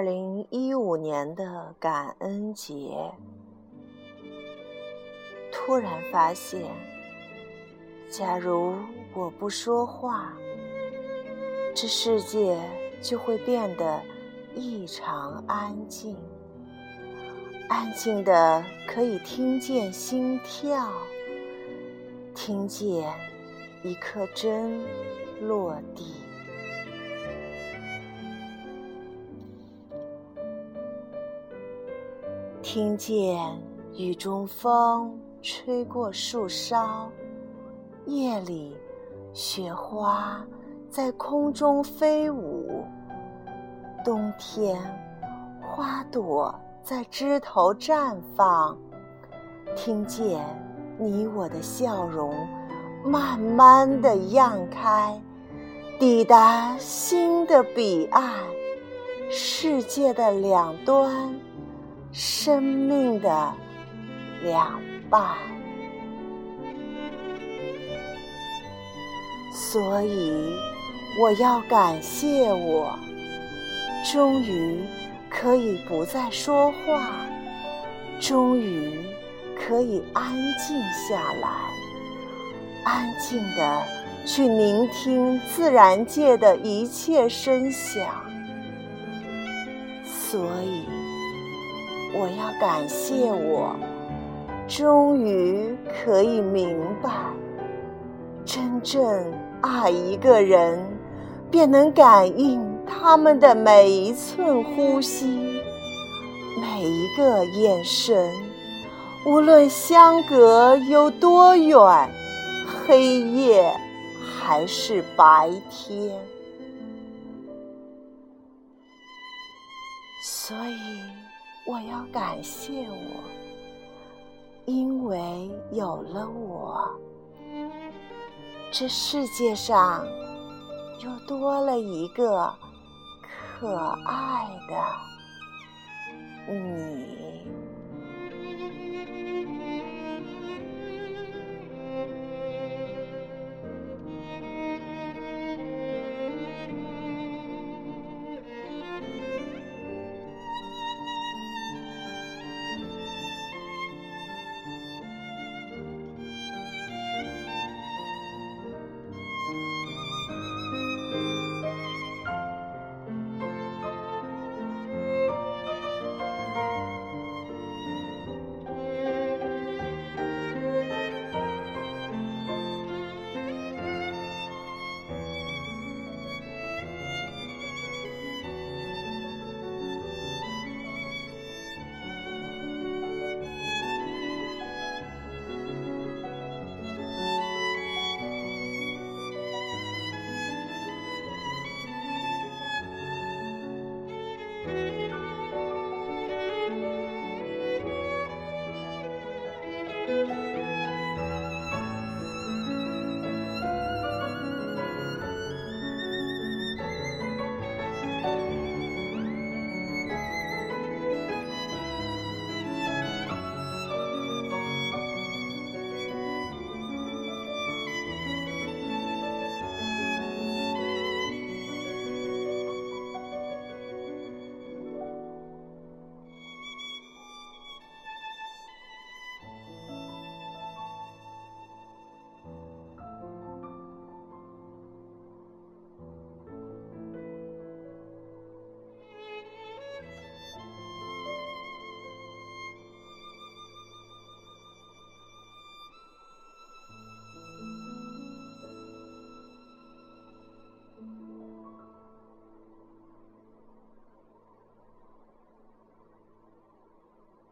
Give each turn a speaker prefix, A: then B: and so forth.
A: 二零一五年的感恩节，突然发现，假如我不说话，这世界就会变得异常安静，安静的可以听见心跳，听见一颗针落地。听见雨中风吹过树梢，夜里雪花在空中飞舞，冬天花朵在枝头绽放。听见你我的笑容慢慢的漾开，抵达新的彼岸，世界的两端。生命的两半，所以我要感谢我，终于可以不再说话，终于可以安静下来，安静的去聆听自然界的一切声响，所以。我要感谢我，终于可以明白，真正爱一个人，便能感应他们的每一寸呼吸，每一个眼神，无论相隔有多远，黑夜还是白天，所以。我要感谢我，因为有了我，这世界上又多了一个可爱的你。